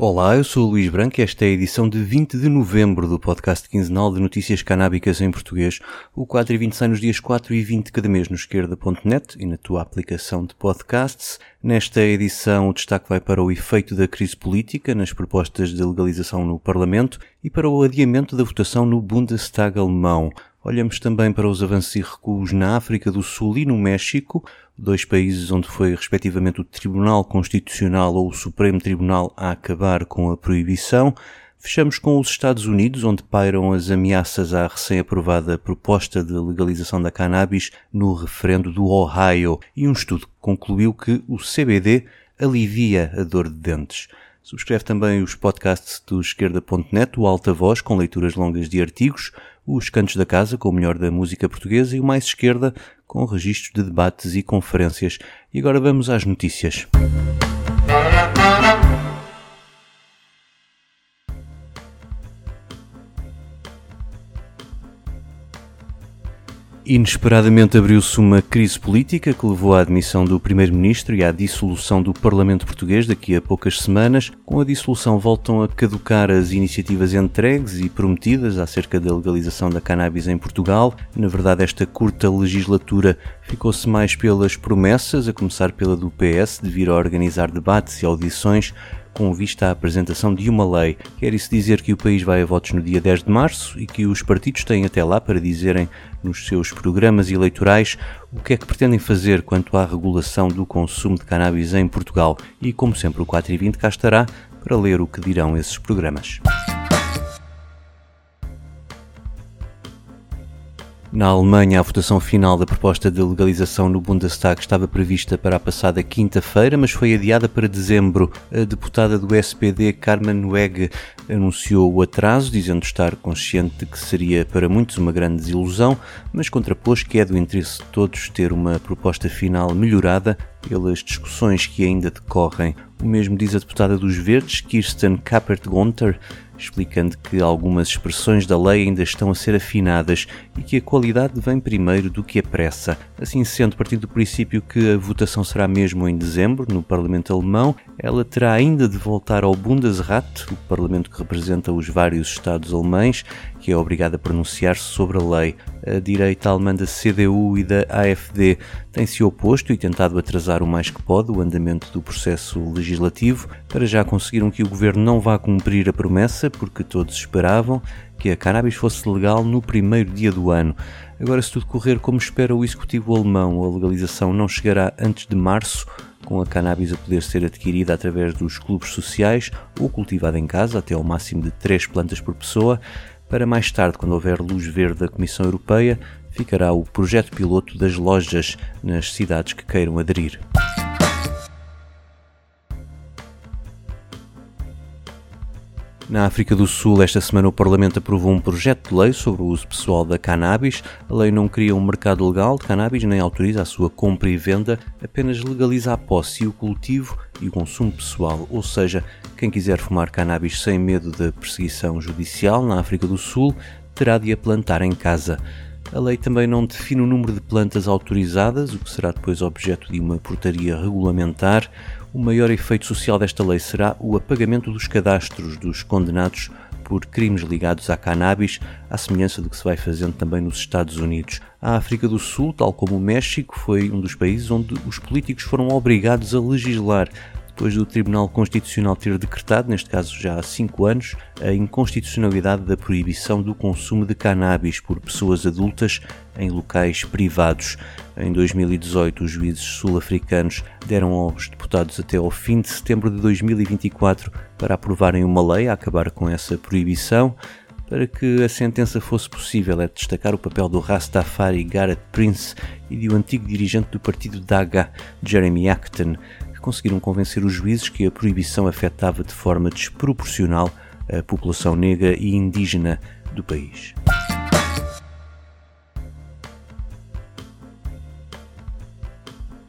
Olá, eu sou o Luís Branco e esta é a edição de 20 de novembro do podcast quinzenal de notícias canábicas em português. O 4 e 20 sai nos dias 4 e 20 cada mês no esquerda.net e na tua aplicação de podcasts. Nesta edição o destaque vai para o efeito da crise política nas propostas de legalização no Parlamento e para o adiamento da votação no Bundestag alemão. Olhamos também para os avanços e recuos na África do Sul e no México, dois países onde foi respectivamente o Tribunal Constitucional ou o Supremo Tribunal a acabar com a proibição. Fechamos com os Estados Unidos, onde pairam as ameaças à recém-aprovada proposta de legalização da cannabis no referendo do Ohio, e um estudo concluiu que o CBD alivia a dor de dentes. Subscreve também os podcasts do esquerda.net, o Alta Voz, com leituras longas de artigos, os Cantos da Casa, com o melhor da música portuguesa, e o Mais Esquerda, com registros de debates e conferências. E agora vamos às notícias. Inesperadamente abriu-se uma crise política que levou à admissão do Primeiro-Ministro e à dissolução do Parlamento Português daqui a poucas semanas. Com a dissolução voltam a caducar as iniciativas entregues e prometidas acerca da legalização da cannabis em Portugal. Na verdade, esta curta legislatura ficou-se mais pelas promessas, a começar pela do PS, de vir a organizar debates e audições com vista à apresentação de uma lei. Quer isso dizer que o país vai a votos no dia 10 de março e que os partidos têm até lá para dizerem nos seus programas eleitorais o que é que pretendem fazer quanto à regulação do consumo de cannabis em Portugal. E como sempre, o 4 e 20 cá estará para ler o que dirão esses programas. Na Alemanha, a votação final da proposta de legalização no Bundestag estava prevista para a passada quinta-feira, mas foi adiada para dezembro. A deputada do SPD, Carmen Weg, anunciou o atraso, dizendo estar consciente de que seria para muitos uma grande desilusão, mas contrapôs que é do interesse de todos ter uma proposta final melhorada pelas discussões que ainda decorrem. O mesmo diz a deputada dos Verdes, Kirsten Kappert-Gonter, explicando que algumas expressões da lei ainda estão a ser afinadas e que a qualidade vem primeiro do que a pressa. Assim sendo, partindo do princípio que a votação será mesmo em dezembro, no Parlamento Alemão, ela terá ainda de voltar ao Bundesrat, o parlamento que representa os vários Estados alemães, que é obrigada a pronunciar-se sobre a lei. A direita alemã da CDU e da AfD tem se oposto e tentado atrasar o mais que pode o andamento do processo legislativo. Para já conseguiram que o governo não vá cumprir a promessa, porque todos esperavam que a cannabis fosse legal no primeiro dia do ano. Agora, se tudo correr como espera o executivo alemão, a legalização não chegará antes de março, com a cannabis a poder ser adquirida através dos clubes sociais ou cultivada em casa, até ao máximo de 3 plantas por pessoa. Para mais tarde, quando houver luz verde da Comissão Europeia, ficará o projeto piloto das lojas nas cidades que queiram aderir. Na África do Sul, esta semana o Parlamento aprovou um projeto de lei sobre o uso pessoal da cannabis. A lei não cria um mercado legal de cannabis nem autoriza a sua compra e venda, apenas legaliza a posse e o cultivo e o consumo pessoal, ou seja, quem quiser fumar cannabis sem medo da perseguição judicial na África do Sul terá de a plantar em casa. A lei também não define o número de plantas autorizadas, o que será depois objeto de uma portaria regulamentar. O maior efeito social desta lei será o apagamento dos cadastros dos condenados por crimes ligados à cannabis, à semelhança do que se vai fazendo também nos Estados Unidos. A África do Sul, tal como o México, foi um dos países onde os políticos foram obrigados a legislar depois do Tribunal Constitucional ter decretado, neste caso já há cinco anos, a inconstitucionalidade da proibição do consumo de cannabis por pessoas adultas em locais privados. Em 2018, os juízes sul-africanos deram aos deputados até ao fim de setembro de 2024 para aprovarem uma lei a acabar com essa proibição. Para que a sentença fosse possível, é destacar o papel do Rastafari Garrett Prince e do antigo dirigente do partido DAGA, Jeremy Acton, conseguiram convencer os juízes que a proibição afetava de forma desproporcional a população negra e indígena do país.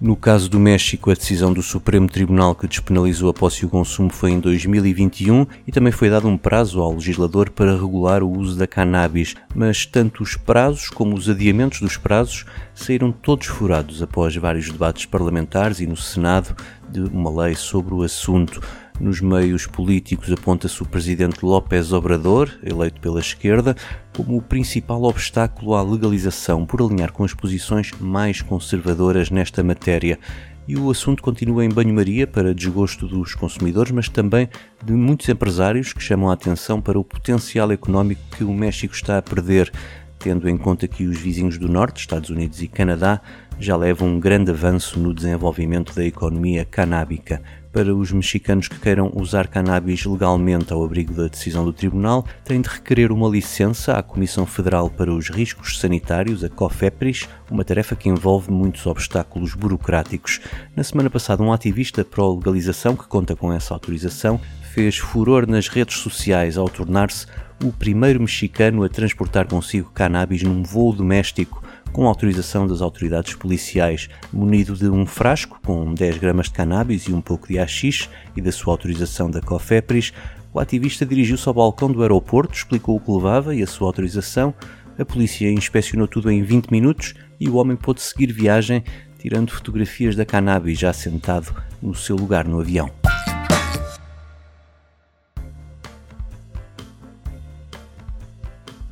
No caso do México, a decisão do Supremo Tribunal que despenalizou a posse e o consumo foi em 2021 e também foi dado um prazo ao legislador para regular o uso da cannabis, mas tanto os prazos como os adiamentos dos prazos saíram todos furados após vários debates parlamentares e no Senado de uma lei sobre o assunto. Nos meios políticos aponta-se o presidente López Obrador, eleito pela esquerda, como o principal obstáculo à legalização por alinhar com as posições mais conservadoras nesta matéria. E o assunto continua em banho-maria para desgosto dos consumidores, mas também de muitos empresários que chamam a atenção para o potencial económico que o México está a perder, tendo em conta que os vizinhos do Norte, Estados Unidos e Canadá, já levam um grande avanço no desenvolvimento da economia canábica para os mexicanos que queiram usar cannabis legalmente ao abrigo da decisão do tribunal, têm de requerer uma licença à Comissão Federal para os Riscos Sanitários, a COFEPRIS, uma tarefa que envolve muitos obstáculos burocráticos. Na semana passada, um ativista pró-legalização, que conta com essa autorização, fez furor nas redes sociais ao tornar-se o primeiro mexicano a transportar consigo cannabis num voo doméstico com autorização das autoridades policiais, munido de um frasco com 10 gramas de cannabis e um pouco de AX e da sua autorização da COFEPRIS, o ativista dirigiu-se ao balcão do aeroporto, explicou o que levava e a sua autorização. A polícia inspecionou tudo em 20 minutos e o homem pôde seguir viagem, tirando fotografias da cannabis já sentado no seu lugar no avião.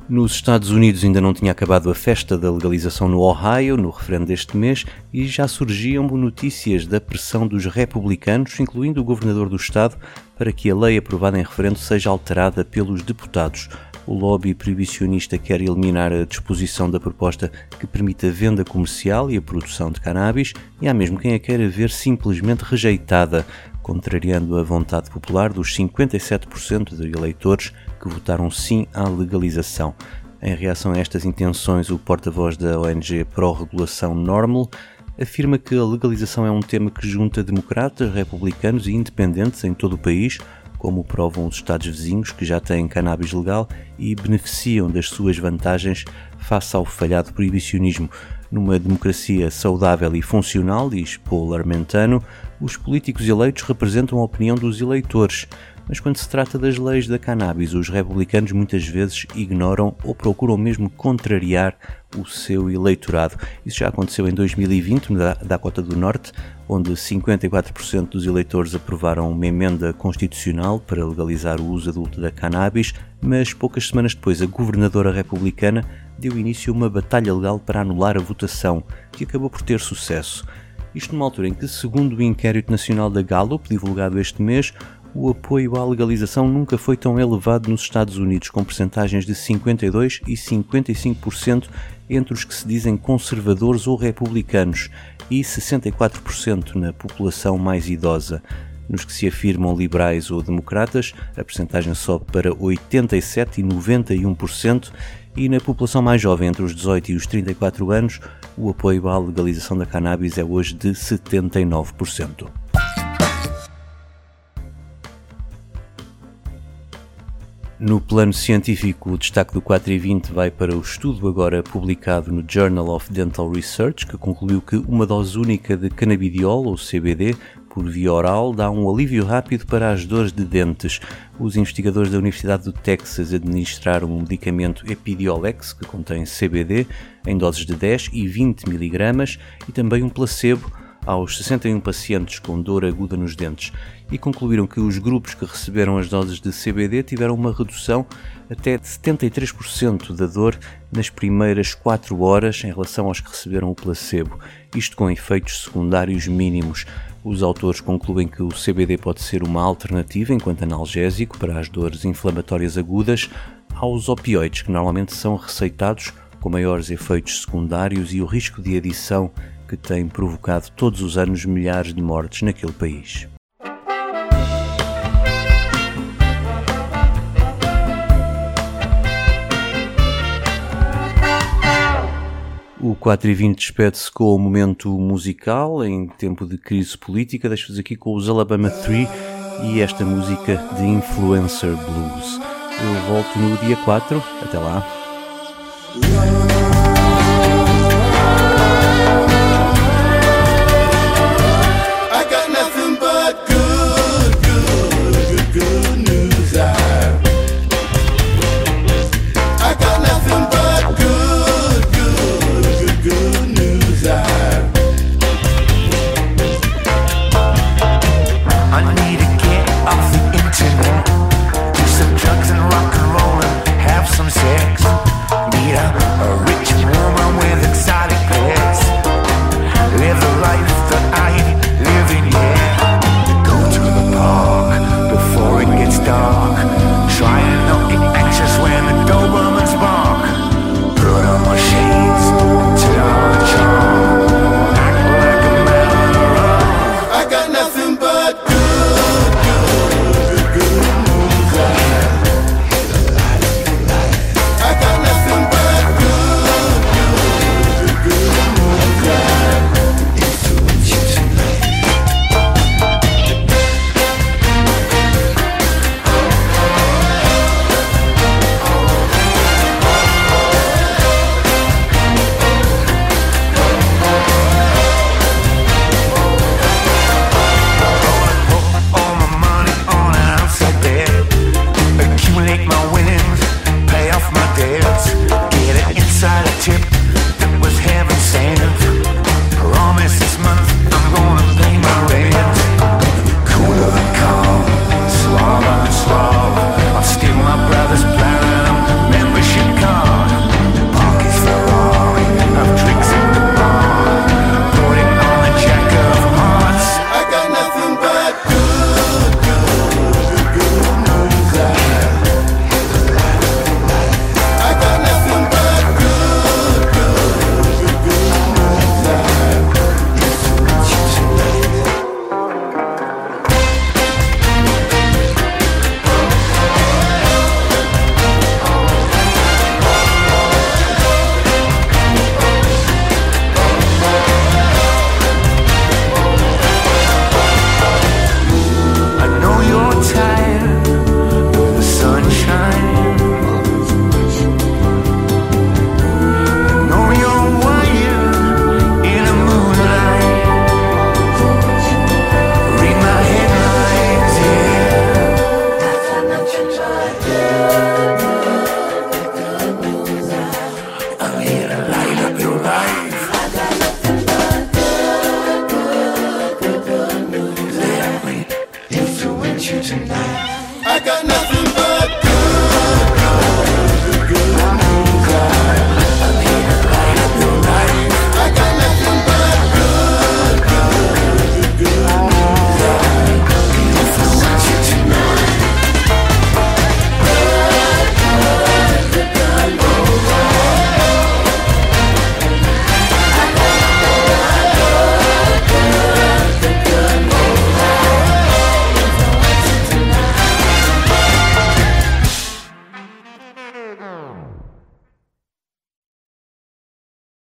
Nos Estados Unidos ainda não tinha acabado a festa da legalização no Ohio, no referendo deste mês, e já surgiam notícias da pressão dos republicanos, incluindo o governador do estado, para que a lei aprovada em referendo seja alterada pelos deputados. O lobby proibicionista quer eliminar a disposição da proposta que permite a venda comercial e a produção de cannabis, e há mesmo quem a queira ver simplesmente rejeitada, contrariando a vontade popular dos 57% de eleitores que votaram sim à legalização. Em reação a estas intenções, o porta-voz da ONG Pró-Regulação Normal afirma que a legalização é um tema que junta democratas, republicanos e independentes em todo o país, como provam os Estados vizinhos que já têm cannabis legal e beneficiam das suas vantagens face ao falhado proibicionismo. Numa democracia saudável e funcional, diz Paul Armentano, os políticos eleitos representam a opinião dos eleitores mas quando se trata das leis da cannabis, os republicanos muitas vezes ignoram ou procuram mesmo contrariar o seu eleitorado. Isso já aconteceu em 2020 na Dakota do Norte, onde 54% dos eleitores aprovaram uma emenda constitucional para legalizar o uso adulto da cannabis, mas poucas semanas depois a governadora republicana deu início a uma batalha legal para anular a votação, que acabou por ter sucesso. Isto numa altura em que, segundo o inquérito nacional da Gallup, divulgado este mês, o apoio à legalização nunca foi tão elevado nos Estados Unidos, com percentagens de 52% e 55% entre os que se dizem conservadores ou republicanos e 64% na população mais idosa. Nos que se afirmam liberais ou democratas, a percentagem sobe para 87% e 91%, e na população mais jovem, entre os 18 e os 34 anos, o apoio à legalização da cannabis é hoje de 79%. No plano científico, o destaque do 4 e 20 vai para o estudo agora publicado no Journal of Dental Research, que concluiu que uma dose única de canabidiol, ou CBD, por via oral dá um alívio rápido para as dores de dentes. Os investigadores da Universidade do Texas administraram um medicamento Epidiolex, que contém CBD, em doses de 10 e 20 mg, e também um placebo aos 61 pacientes com dor aguda nos dentes e concluíram que os grupos que receberam as doses de CBD tiveram uma redução até de 73% da dor nas primeiras 4 horas em relação aos que receberam o placebo, isto com efeitos secundários mínimos. Os autores concluem que o CBD pode ser uma alternativa enquanto analgésico para as dores inflamatórias agudas aos opioides, que normalmente são receitados com maiores efeitos secundários e o risco de adição que tem provocado todos os anos milhares de mortes naquele país. O 4 e 20 despede-se com o momento musical em tempo de crise política. Deixo-vos aqui com os Alabama 3 e esta música de Influencer Blues. Eu volto no dia 4. Até lá.